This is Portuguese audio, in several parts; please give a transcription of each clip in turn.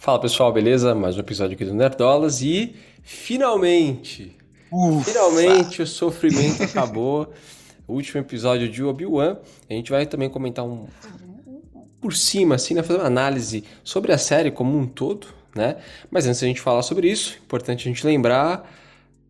Fala pessoal, beleza? Mais um episódio aqui do Nerdolas e finalmente, Ufa. finalmente o sofrimento acabou. O último episódio de Obi-Wan. A gente vai também comentar um por cima, assim, né? Fazer uma análise sobre a série como um todo, né? Mas antes da gente falar sobre isso, importante a gente lembrar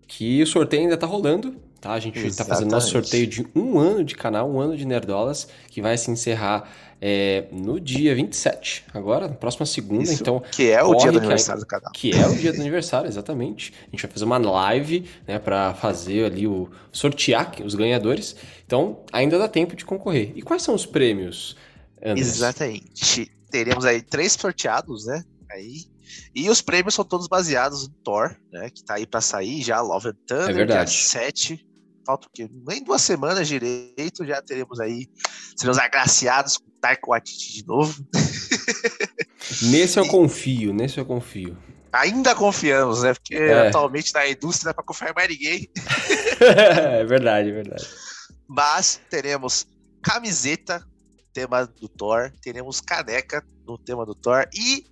que o sorteio ainda tá rolando, tá? A gente Exatamente. tá fazendo nosso sorteio de um ano de canal, um ano de Nerdolas, que vai se encerrar é, no dia 27, agora, na próxima segunda. Isso, então, que é o dia do aniversário do canal. Que é o dia do aniversário, exatamente. A gente vai fazer uma live né, para fazer ali o sortear os ganhadores. Então, ainda dá tempo de concorrer. E quais são os prêmios? Andres? Exatamente. Teremos aí três sorteados, né? Aí e os prêmios são todos baseados no Thor, né? Que tá aí para sair já, Love and Thunder, é dia 7. Falta o quê? Nem duas semanas direito, já teremos aí, seremos agraciados com Taika Waititi de novo. Nesse eu confio, nesse eu confio. Ainda confiamos, né? Porque é. atualmente na indústria não é pra confiar mais ninguém. é verdade, é verdade. Mas teremos camiseta, tema do Thor, teremos caneca no tema do Thor e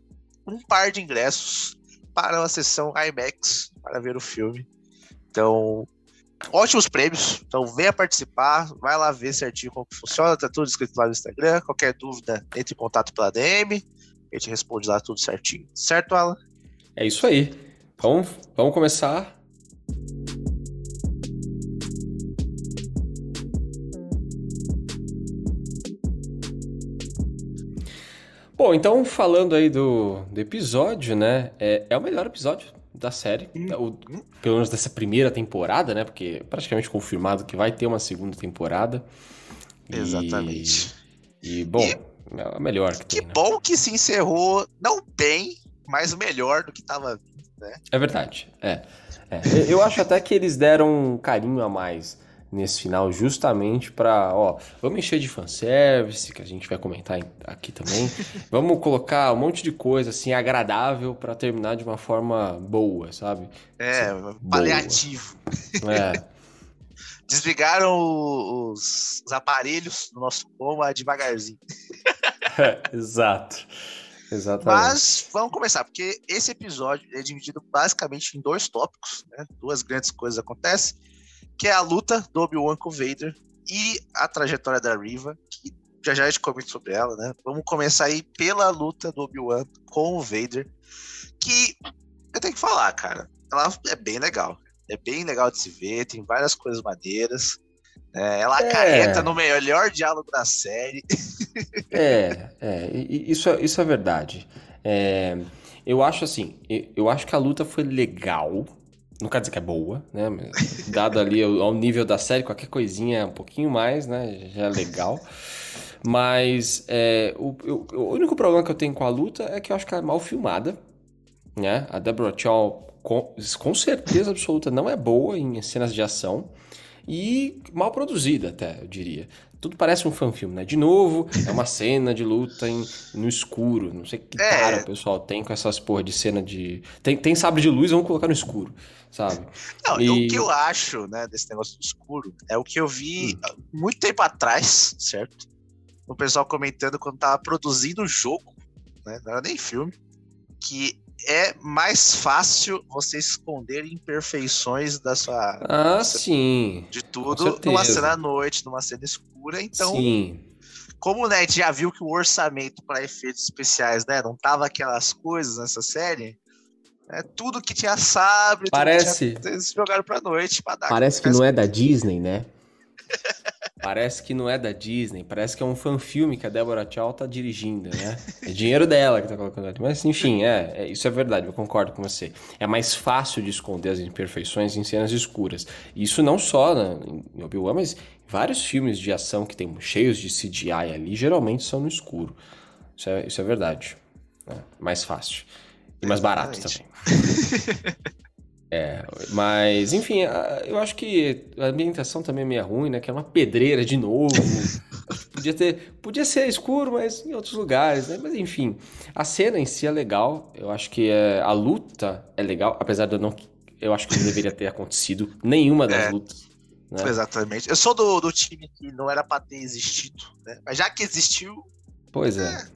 um par de ingressos para uma sessão IMAX para ver o filme. Então, ótimos prêmios. Então venha participar, vai lá ver certinho como funciona, tá tudo escrito lá no Instagram. Qualquer dúvida, entre em contato pela DM, a gente responde lá tudo certinho. Certo, Alan? É isso aí. Vamos, vamos começar. Bom, então falando aí do, do episódio, né? É, é o melhor episódio da série, hum. o, pelo menos dessa primeira temporada, né? Porque é praticamente confirmado que vai ter uma segunda temporada. Exatamente. E, e bom, e, é a melhor que, que tem. Que bom né? que se encerrou, não bem, mas melhor do que estava né? É verdade, é, é. Eu acho até que eles deram um carinho a mais nesse final, justamente para, ó, vamos encher de fanservice, que a gente vai comentar aqui também. vamos colocar um monte de coisa assim agradável para terminar de uma forma boa, sabe? É, assim, paliativo. É. Desligaram os, os, aparelhos do nosso coma devagarzinho. é, exato. Exatamente. Mas vamos começar, porque esse episódio é dividido basicamente em dois tópicos, né? Duas grandes coisas acontecem que é a luta do Obi-Wan com o Vader e a trajetória da Riva, que já já a gente comenta sobre ela, né? Vamos começar aí pela luta do Obi-Wan com o Vader, que eu tenho que falar, cara, ela é bem legal. É bem legal de se ver, tem várias coisas maneiras. É, ela é. acarreta no melhor diálogo da série. É, é isso, é, isso é verdade. É, eu acho assim, eu acho que a luta foi legal, não quer dizer que é boa, né? Mas, dado ali ao, nível da série, qualquer coisinha um pouquinho mais, né? Já é legal. Mas é, o, o, único problema que eu tenho com a luta é que eu acho que ela é mal filmada. Né? A Deborah Chow, com, com certeza absoluta, não é boa em cenas de ação. E mal produzida, até, eu diria tudo parece um fanfilme, né? De novo, é uma cena de luta em, no escuro. Não sei que é. cara o pessoal tem com essas porra de cena de. Tem, tem sabre de luz, vamos colocar no escuro, sabe? Não, e... o que eu acho, né, desse negócio do escuro é o que eu vi hum. muito tempo atrás, certo? O pessoal comentando quando tava produzindo o jogo, né? Não era nem filme, que é mais fácil você esconder imperfeições da sua. Ah, sim. De tudo numa cena à noite, numa cena escura. Então, sim. como o Net já viu que o orçamento para efeitos especiais, né, não tava aquelas coisas nessa série. É, tudo que tinha sabre, parece tinha, eles jogaram pra noite pra dar. Parece que não é da Disney, né? Parece que não é da Disney, parece que é um fanfilme que a Deborah Chow tá dirigindo, né? É dinheiro dela que tá colocando. Mas enfim, é, é, isso é verdade, eu concordo com você. É mais fácil de esconder as imperfeições em cenas escuras. Isso não só na, em Obi-Wan, mas vários filmes de ação que tem cheios de CGI ali, geralmente são no escuro. Isso é, isso é verdade. É mais fácil. E mais barato também. É, mas enfim, eu acho que a ambientação também é meio ruim, né? Que é uma pedreira de novo. podia ter, podia ser escuro, mas em outros lugares, né? Mas enfim, a cena em si é legal. Eu acho que é, a luta é legal, apesar de eu não, eu acho que não deveria ter acontecido nenhuma das é, lutas. Né? Exatamente. Eu sou do, do time que não era para ter existido, né? Mas já que existiu, pois é. é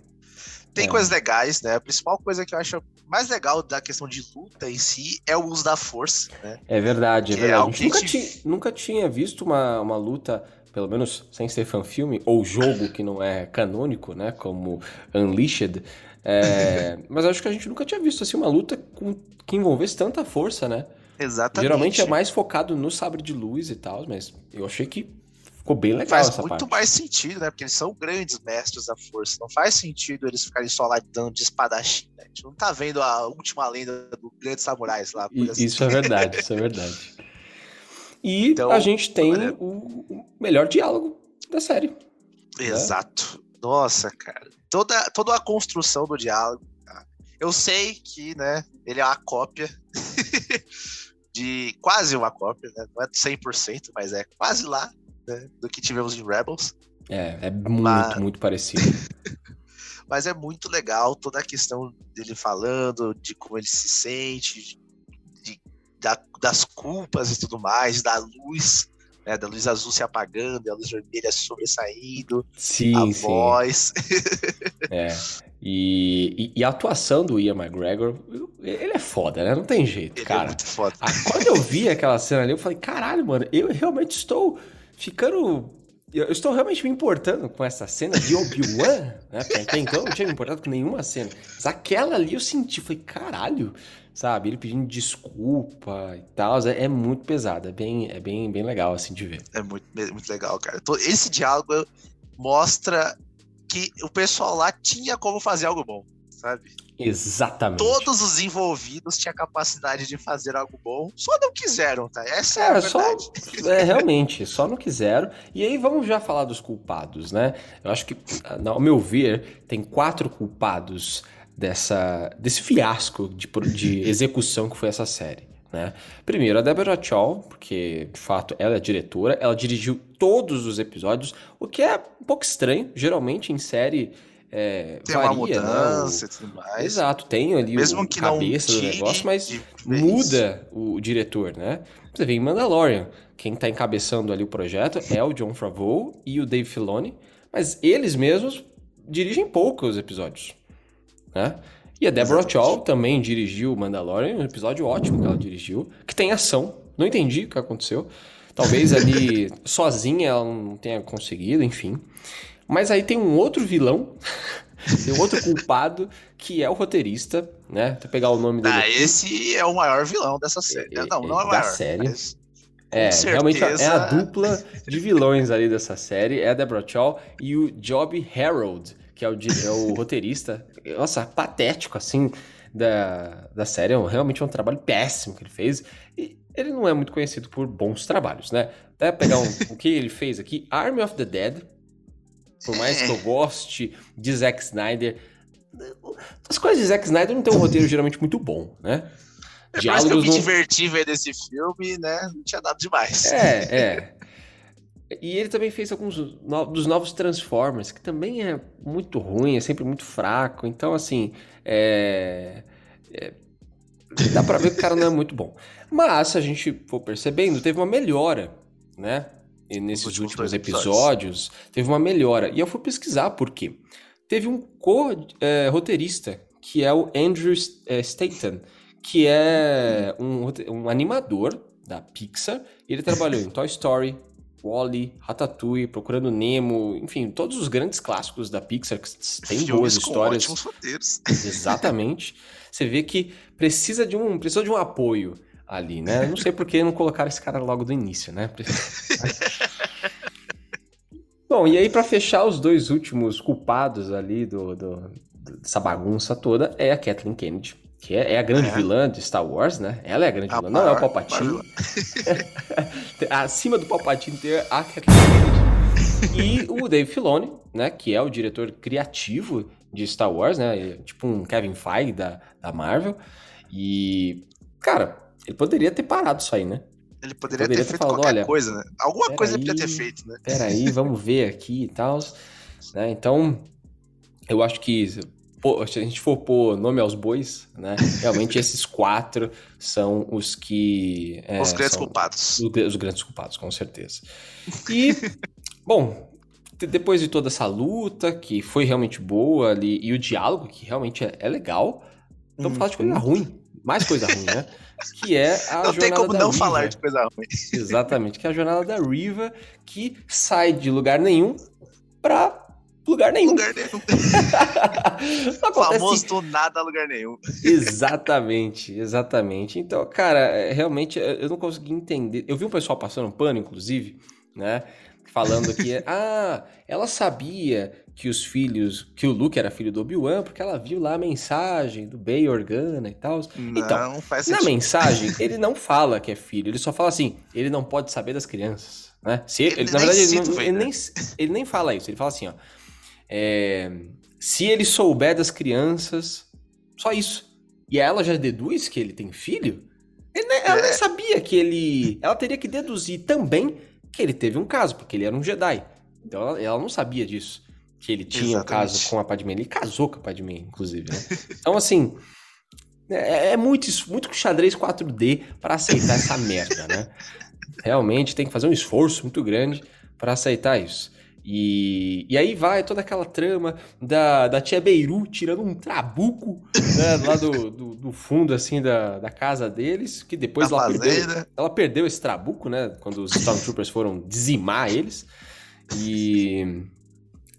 Tem É. coisas legais, né? A principal coisa que eu acho mais legal da questão de luta em si é o uso da força, né? É verdade, é é verdade. a algo gente a nunca, gente- ti- nunca tinha visto uma, uma luta, pelo menos sem ser fanfilme, ou jogo que não é canônico, né? Como Unleashed. É, mas acho que a gente nunca tinha visto assim uma luta com, que envolvesse tanta força, né? Exatamente. Geralmente é mais focado no sabre de luz e tal, mas eu achei que ficou bem legal Faz essa muito parte. mais sentido, né? Porque eles são grandes mestres da força. Não faz sentido eles ficarem só lá dando de espadachim. Né? A gente não tá vendo a última lenda do grande samurais lá. E- assim. Isso é verdade, isso é verdade. E Então, a gente tem olha- o melhor diálogo da série. Exato. Nossa, cara. Toda, toda a construção do diálogo. tá? Eu sei que, né, ele é uma cópia de quase uma cópia, né? Não é 100%, mas é quase lá né, do que tivemos em Rebels. É, é muito, Mas- muito parecido. Mas é muito legal toda a questão dele falando, de como ele se sente, de- da- das culpas e tudo mais, da luz, né, da luz azul se apagando, a luz vermelha sobressaindo, Sim, a sim. voz. É. E, e- e a atuação do Ian McGregor, ele é foda, né? Não tem jeito, Ele é cara. muito foda. Quando eu vi aquela cena ali, eu falei, caralho, mano, eu realmente estou ficando. Eu estou realmente me importando com essa cena de Obi-Wan, né? Até então eu não tinha me importado com nenhuma cena. Mas aquela ali eu senti, falei, caralho, sabe? Ele pedindo desculpa e tal. É, é muito pesado, é bem, é bem, bem legal assim de ver. É muito, muito legal, cara. Esse diálogo mostra que o pessoal lá tinha como fazer algo bom, sabe? Exatamente. Todos os envolvidos tinham a capacidade de fazer algo bom, só não quiseram, tá? Essa é, É, a só. verdade. É, realmente, só não quiseram. E aí vamos já falar dos culpados, né? Eu acho que, ao meu ver, tem quatro culpados dessa, desse fiasco de, de execução que foi essa série. Né? Primeiro, a Deborah Chow, porque de fato ela é diretora, ela dirigiu todos os episódios, o que é um pouco estranho. Geralmente em série é, Tem varia, uma mudança né? e tudo mais. Exato, tem ali Mesmo o que não cabeça do tire negócio, mas muda o diretor, né? Você vê em Mandalorian, quem tá encabeçando ali o projeto é o John Favreau e o Dave Filoni, mas eles mesmos dirigem poucos episódios, né? E a Deborah. Chow também dirigiu o Mandalorian, um episódio ótimo que ela dirigiu, que tem ação. Não entendi o que aconteceu. Talvez ali sozinha ela não tenha conseguido, enfim. Mas aí tem um outro vilão, tem um outro culpado, que é o roteirista, né? Vou pegar o nome dele Ah, aqui. esse é o maior vilão dessa série. É, não, é, não é o da maior. série. mas É, realmente é certeza- a dupla de vilões ali dessa série, é a Deborah Chow e o Job Harold, que é o, é o roteirista, nossa, patético, assim, da, da série, é realmente é um trabalho péssimo que ele fez, e ele não é muito conhecido por bons trabalhos, né? Até pegar um- o que ele fez aqui, Army of the Dead, por mais que eu goste de Zack Snyder, as coisas de Zack Snyder não tem um roteiro geralmente muito bom, né? É, mais que eu me não- diverti vendo esse filme, né? Não tinha nada demais. é, é. E ele também fez alguns dos novos Transformers, que também é muito ruim, é sempre muito fraco. Então, assim, é, é- dá pra ver que o cara não é muito bom. Mas, se a gente for percebendo, teve uma melhora, né? Nesses últimos últimos, dois episódios, teve uma melhora. E eu fui pesquisar por quê. Teve um co-roteirista, que é o Andrew eh, Staten, que é um, um animador da Pixar. Ele trabalhou em Toy Story, Wall-E, Ratatouille, Procurando Nemo, enfim, todos os grandes clássicos da Pixar que tem Filmes boas com histórias. ótimos roteiros. Exatamente. Você vê que precisa de um, precisa de um apoio ali, né? Não sei por que não colocaram esse cara logo do início, né? Bom, e aí pra fechar os dois últimos culpados ali do, do- dessa bagunça toda é a Kathleen Kennedy, que é, é a grande É. vilã de Star Wars, né? Ela é a grande A vilã, não é o maior- Palpatine. maior Acima do Palpatine ter a Kathleen Kennedy. E o Dave Filoni, né, que é o diretor criativo de Star Wars, né, tipo um Kevin Feige da, da Marvel. E, cara, ele poderia ter parado isso aí, né? Ele poderia, Poderia ter ter feito falado, qualquer olha, coisa, né? Alguma coisa ele podia ter feito, né? Peraí, vamos ver aqui e tal. Né? Então, eu acho que pô, se a gente for pôr nome aos bois, né? Realmente esses quatro são os que. é, Os grandes culpados. Os, os grandes culpados, com certeza. E, bom, depois de toda essa luta, que foi realmente boa ali, e o diálogo, que realmente é, é legal, vamos falar de coisa uhum. ruim. Mais coisa ruim, né? Que é a não jornada tem como não Riva. falar de coisa ruim. Exatamente, que é a jornada da Riva, que sai de lugar nenhum pra lugar nenhum. Lugar nenhum. acontece... Famoso do nada lugar nenhum. exatamente, exatamente. Então, cara, é, realmente eu não consegui entender. Eu vi um pessoal passando um pano, inclusive, né? Falando que, ah, ela sabia que os filhos, que o Luke era filho do Obi-Wan, porque ela viu lá a mensagem do Bay Organa e tal. Então, faz na mensagem, ele não fala que é filho, ele só fala assim, ele não pode saber das crianças, né? Se ele, ele na verdade, ele, não, ele, nem, ele nem fala isso, ele fala assim, ó, é, se ele souber das crianças, só isso. E ela já deduz que ele tem filho? Ele, ela é. nem sabia que ele. Ela teria que deduzir também que ele teve um caso, porque ele era um Jedi. Então ela, ela não sabia disso. Que ele tinha Exatamente. um caso com a Padmé. Ele casou com a Padmé, inclusive, né? Então, assim. É, é muito, muito xadrez 4D para aceitar essa merda, né? Realmente tem que fazer um esforço muito grande para aceitar isso. E, e aí vai toda aquela trama da, da tia Beiru tirando um trabuco né, lá do, do, do, fundo assim da, da casa deles, que depois ela perdeu, ela perdeu esse trabuco, né? Quando os Stormtroopers foram dizimar eles. E.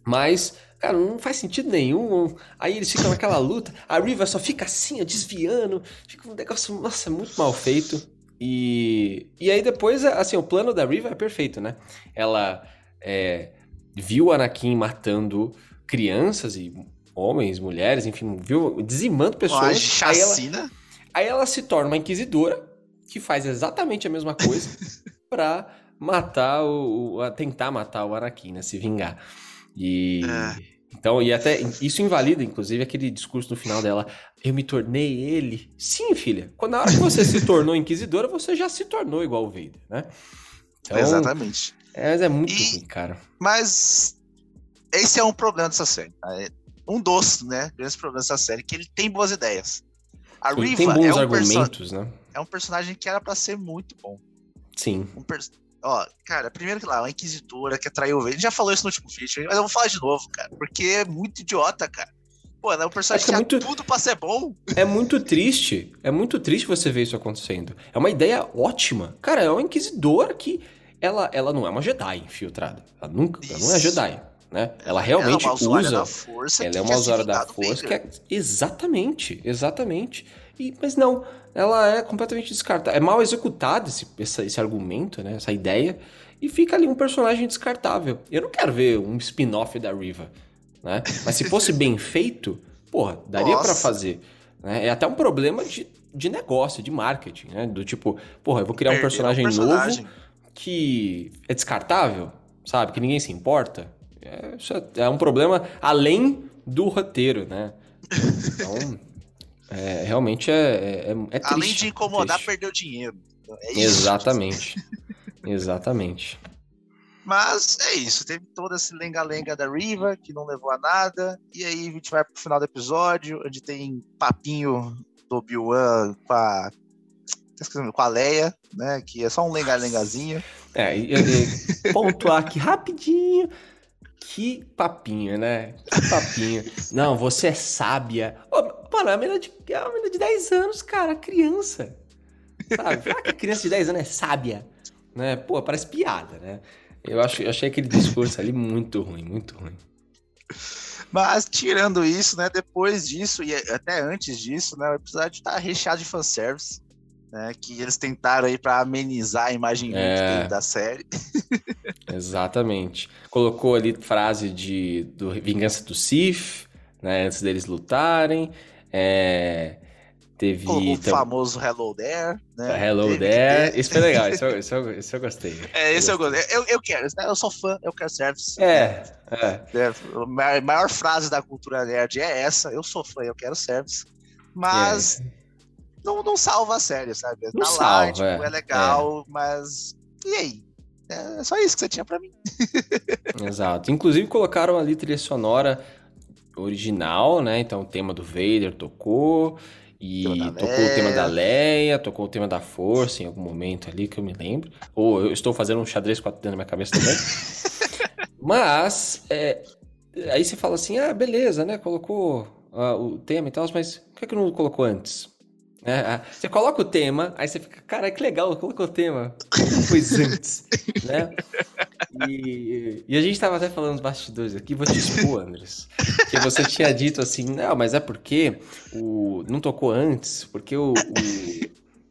Mas, cara, não faz sentido nenhum. Aí eles ficam naquela luta, a Riva só fica assim, ó, desviando, fica um negócio, nossa, muito mal feito. E, e aí depois, assim, o plano da Riva é perfeito, né? Ela. É, viu Anakin matando crianças e homens, mulheres, enfim, viu dizimando pessoas. Uma chacina. Aí ela, aí ela se torna uma inquisidora que faz exatamente a mesma coisa para matar o, o, tentar matar o Anakin, né, se vingar. E é. então e até isso invalida inclusive aquele discurso no final dela, eu me tornei ele. Sim, filha. Quando na hora que você se tornou inquisidora, você já se tornou igual o Vader, né? Então, Exatamente. É, mas é muito e, ruim, cara. Mas esse é um problema dessa série. Tá? É um dos, né, grandes problemas dessa série, que ele tem boas ideias. A Riva tem bons é um argumentos, né? É um personagem que era para ser muito bom. Sim. Um Ó, cara, primeiro que lá, uma inquisitora que atraiu o Vader. já falou isso no último feature, mas eu vou falar de novo, cara, porque é muito idiota, cara. Pô, é um personagem que, é muito... tudo pra ser bom. É muito triste. É muito triste você ver isso acontecendo. É uma ideia ótima. Cara, é uma inquisidora que ela, ela não é uma Jedi infiltrada. Ela nunca, ela não é Jedi. Né? Ela realmente ela é usa. Força ela é uma usuária da força que é. Exatamente, exatamente. E, mas não, ela é completamente descartada. É mal executado esse, esse, esse argumento, né? Essa ideia. E fica ali um personagem descartável. Eu não quero ver um spin-off da Riva. Né? Mas se fosse bem feito, porra, daria para fazer. Né? É até um problema de, de negócio, de marketing, né? Do tipo, porra, eu vou criar um personagem, um personagem, novo que é descartável, sabe? Que ninguém se importa. É, isso é, é um problema além do roteiro, né? Então, é, realmente é, é, é triste. Além de incomodar, triste. perdeu dinheiro. É Exatamente. Exatamente. Mas é isso, teve toda essa lenga-lenga da Riva, que não levou a nada. E aí a gente vai pro final do episódio, onde tem papinho do Obi-Wan com a com a Leia, né? Que é só um lenga-lengazinho. É, e, e, pontuar aqui rapidinho. Que papinho, né? Que papinho. Não, você é sábia. Oh, mano, a menina de, é uma menina de 10 anos, cara, criança. Sabe? Fala que a criança de 10 anos é sábia. Né? Pô, parece piada, né? Eu, acho, eu achei aquele discurso ali muito ruim, muito ruim. Mas tirando isso, né? Depois disso, e até antes disso, né? O episódio tá recheado de fanservice né, que eles tentaram aí para amenizar a imagem é... da série. Exatamente. Colocou ali frase de do Vingança do Sith, né, antes deles lutarem. É, teve o famoso Hello There, né? Hello teve There. Isso foi legal, isso eu, isso eu, isso eu gostei. É, esse eu gostei. Eu, eu quero, né? eu sou fã, eu quero service. É, é. é. A maior, maior frase da cultura nerd é essa, eu sou fã, eu quero service. Mas é não, não salva a série, sabe? Não tá salva, lá, tipo, é, é legal, é. mas. E aí? É só isso que você tinha para mim. Exato. Inclusive colocaram ali trilha sonora original, né? Então o tema do Vader tocou. E tocou o tema da Leia, tocou o tema da Força em algum momento ali que eu me lembro. Ou eu estou fazendo um xadrez 4 dentro da minha cabeça também. Mas, é, aí você fala assim, ah, beleza, né? Colocou uh, o tema e tal, mas por que, que não colocou antes? É, você coloca o tema, aí você fica, cara, que legal, colocou o tema. Pois antes, né? E, e, a gente tava até falando nos bastidores aqui, vou te expor, Andres. Que você tinha dito assim, não, mas é porque o, não tocou antes, porque o, o,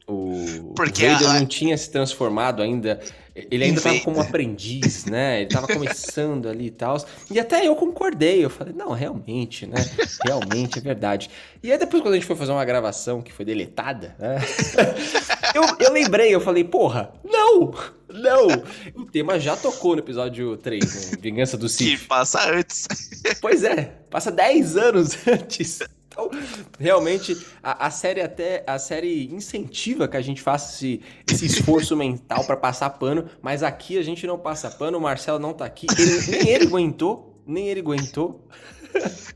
o porque Vader a... não tinha se transformado ainda ele ainda estava como aprendiz, né? Ele estava começando ali e tal. E até eu concordei. Eu falei, não, realmente, né? Realmente é verdade. E aí depois, quando a gente foi fazer uma gravação que foi deletada, né? eu, eu lembrei, eu falei, porra, não! Não! O tema já tocou no episódio 3, né? Vingança do Sith. Que passa antes. Pois é, passa 10 anos antes. Então, realmente, a, a, série até a série incentiva que a gente faça esse, esse esforço mental para passar pano, mas aqui a gente não passa pano, o Marcelo não tá aqui, ele, nem ele aguentou, nem ele aguentou.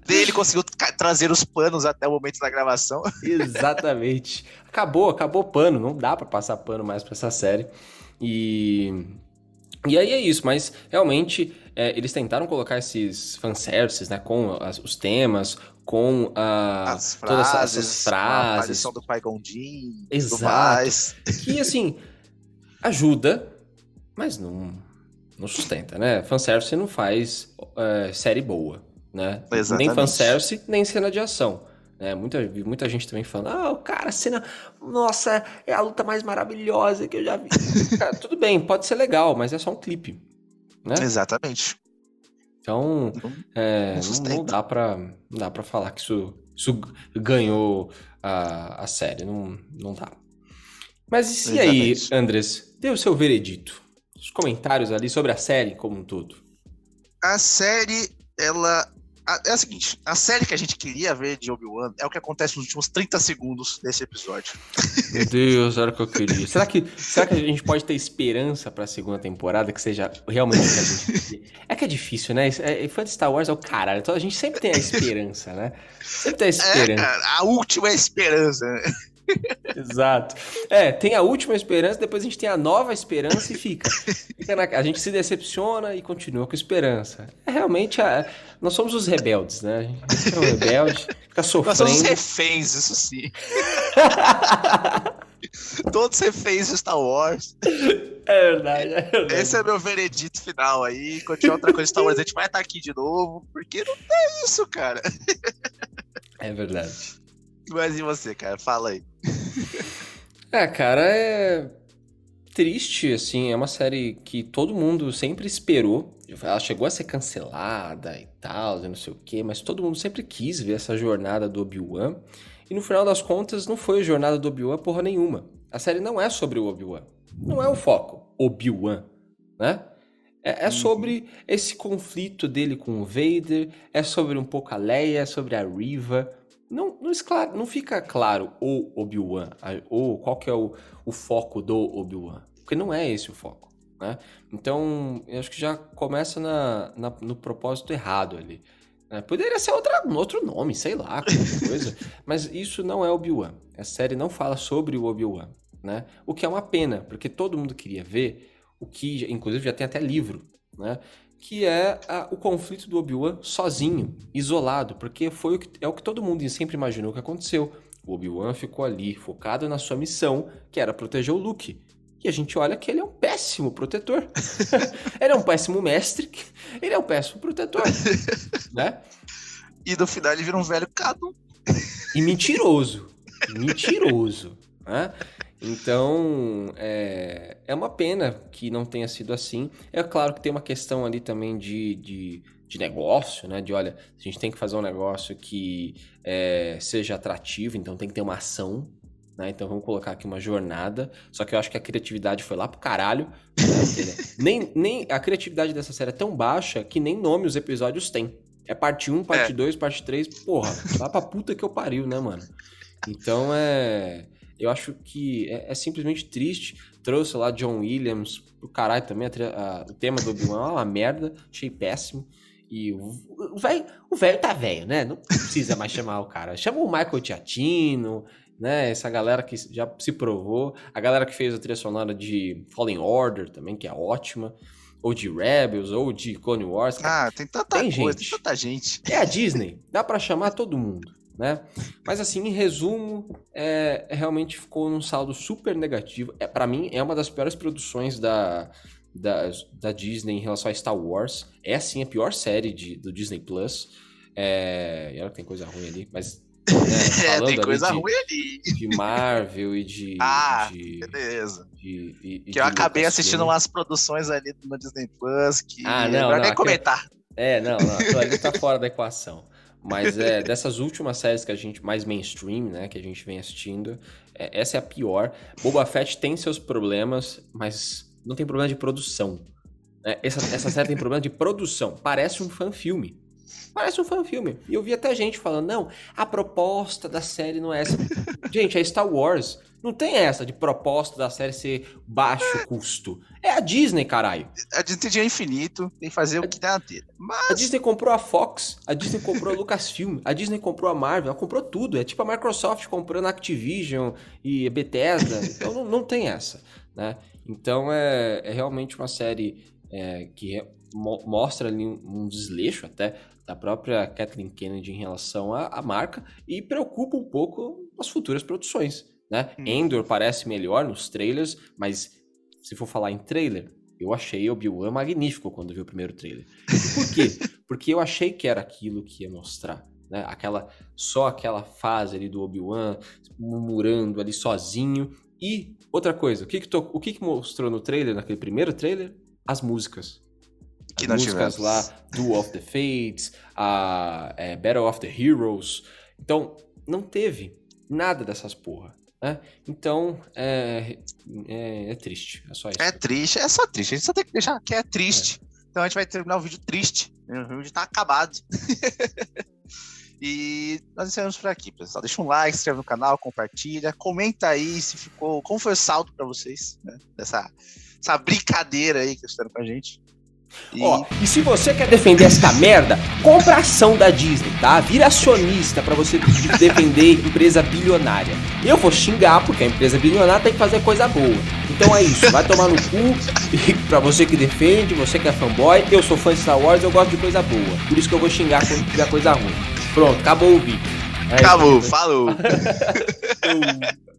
Nem ele conseguiu trazer os panos até o momento da gravação. Exatamente. Acabou, acabou pano, não dá para passar pano mais para essa série. E e aí é isso, mas realmente é, eles tentaram colocar esses fanservices, né, com as, os temas, com a, as frases, todas essas frases. A aparição do Pai Gondim, Exato. Que, assim, ajuda, mas não, não sustenta, né? Fanservice não faz é, série boa, né? Exatamente. Nem fanservice, nem cena de ação. Né? Muita, muita gente também falando, ah, o cara, a cena, nossa, é a luta mais maravilhosa que eu já vi. cara, tudo bem, pode ser legal, mas é só um clipe. Né? Exatamente. Então, é, não, não, dá pra, não dá pra falar que isso, isso ganhou a, a série, não, não dá. Mas e aí, Andres, dê o seu veredito, os comentários ali sobre a série como um todo. A série, ela é o seguinte, a série que a gente queria ver de Obi-Wan é o que acontece nos últimos 30 segundos desse episódio. Meu Deus, era o que eu queria. Será que, será que a gente pode ter esperança pra segunda temporada que seja realmente o que a gente queria? É que é difícil, né? É, fã de Star Wars é o caralho. Então a gente sempre tem a esperança, né? Sempre tem a esperança. É, a última esperança, né? Exato. É, tem a última esperança, depois a gente tem a nova esperança e fica. fica na, a gente se decepciona e continua com esperança. É realmente a, nós somos os rebeldes, né? A gente é um rebelde, fica sofrendo. Nós somos reféns, isso sim. Todos reféns de Star Wars. É verdade, é verdade. Esse é meu veredito final aí. Tiver outra coisa de Star Wars, a gente vai estar aqui de novo, porque não é isso, cara. É verdade. Mas e você, cara? Fala aí. É, cara, é triste, assim. É uma série que todo mundo sempre esperou. Ela chegou a ser cancelada e tal, não sei o quê, mas todo mundo sempre quis ver essa jornada do Obi-Wan. E no final das contas, não foi a jornada do Obi-Wan porra nenhuma. A série não é sobre o Obi-Wan. Não é o foco, Obi-Wan, né? É, é, uhum. sobre esse conflito dele com o Vader, é sobre um pouco a Leia, é sobre a Riva, não, não, esclare, não fica claro o Obi-Wan, ou qual que é o, o foco do Obi-Wan. Porque não é esse o foco, né? Então, eu acho que já começa na, na no propósito errado ali. Né? Poderia ser outra, outro nome, sei lá, qualquer coisa. mas isso não é Obi-Wan. A série não fala sobre o Obi-Wan, né? O que é uma pena, porque todo mundo queria ver o que, inclusive já tem até livro, né? Que é a, o conflito do Obi-Wan sozinho, isolado, porque foi o que, é o que todo mundo sempre imaginou que aconteceu. O Obi-Wan ficou ali, focado na sua missão, que era proteger o Luke. E a gente olha que ele é um péssimo protetor. ele é um péssimo mestre, ele é um péssimo protetor, né? E no final ele vira um velho cado. E mentiroso. Mentiroso, né? Então, é, é uma pena que não tenha sido assim. É claro que tem uma questão ali também de, de, de negócio, né? De olha, a gente tem que fazer um negócio que é, seja atrativo, então tem que ter uma ação. Né? Então vamos colocar aqui uma jornada. Só que eu acho que a criatividade foi lá pro caralho. Né? nem, nem a criatividade dessa série é tão baixa que nem nome os episódios têm. É parte 1, parte 2, é. parte 3. Porra, lá pra puta que eu pariu, né, mano? Então é. Eu acho que é, é simplesmente triste. Trouxe lá John Williams pro caralho também. A, a, o tema do Obi-Wan é uma merda. Achei péssimo. E o velho o tá velho, né? Não precisa mais chamar o cara. Chama o Michael Giacchino, né? Essa galera que já se provou. A galera que fez a trilha sonora de Fallen Order também, que é ótima. ou de Rebels, ou de Clone Wars. Ah, tem tanta tem coisa, gente. tem tanta gente. É a Disney, dá para chamar todo mundo, né? Mas assim, em resumo, é, realmente ficou num saldo super negativo. É, para mim, é uma das piores produções da, da, da Disney em relação a Star Wars. É assim a pior série de, do Disney Plus. É, e ela tem coisa ruim ali, mas né, é, tem coisa ruim ali. De Marvel e de. Ah, de, beleza. De, de, que eu acabei assistindo umas produções ali no Disney Plus que. Ah, não. Não, nem comentar. É, não, não. Ali tá fora da equação. Mas é dessas últimas séries que a gente mais mainstream, né, que a gente vem assistindo, é, essa é a pior. Boba Fett tem seus problemas, mas não tem problema de produção. É, essa, essa série tem problema de produção. Parece um fan filme. Parece um fã-filme. E eu vi até gente falando, não, a proposta da série não é essa. gente, é Star Wars. Não tem essa de proposta da série ser baixo custo. É a Disney, caralho. A Disney tem dinheiro infinito, tem que fazer o que tem na telha. Mas... A Disney comprou a Fox, a Disney comprou a Lucasfilm, a Disney comprou a Marvel, ela comprou tudo. É tipo a Microsoft comprando a Activision e a Bethesda. Então não, não tem essa, né? Então é, é realmente uma série é, que mo mostra ali um, desleixo até da própria Kathleen Kennedy em relação à, à marca e preocupa um pouco as futuras produções. Né? Hum. Endor parece melhor nos trailers, mas se for falar em trailer, eu achei Obi-Wan magnífico quando vi o primeiro trailer. Por quê? Porque eu achei que era aquilo que ia mostrar. Né? Aquela, só aquela fase ali do Obi-Wan murmurando ali sozinho. E outra coisa, o que, que, to, o que, que mostrou no trailer, naquele primeiro trailer? As músicas que nós músicas tivemos. lá, Duel of the Fates, a é, Battle of the Heroes. Então, não teve nada dessas porra. Né? Então, é, é, é, triste. É só isso. É triste, é só triste. A gente só tem que deixar que é triste. É. Então a gente vai terminar o vídeo triste. O vídeo tá acabado. e nós encerramos por aqui, pessoal. Deixa um like, se inscreve no canal, compartilha. Comenta aí se ficou. Como foi o saldo pra vocês, né? Dessa essa brincadeira aí que vocês fizeram com a gente. Ó, e se você quer defender esta merda, compra ação da Disney, tá? Vira acionista para você defender empresa bilionária. Eu vou xingar porque a empresa bilionária tem que fazer coisa boa. Então é isso, vai tomar no cu e pra você que defende, você que é fanboy, eu sou fã de Star Wars, eu gosto de coisa boa. Por isso que eu vou xingar quando tiver coisa ruim. Pronto, acabou o vídeo. É acabou, falou.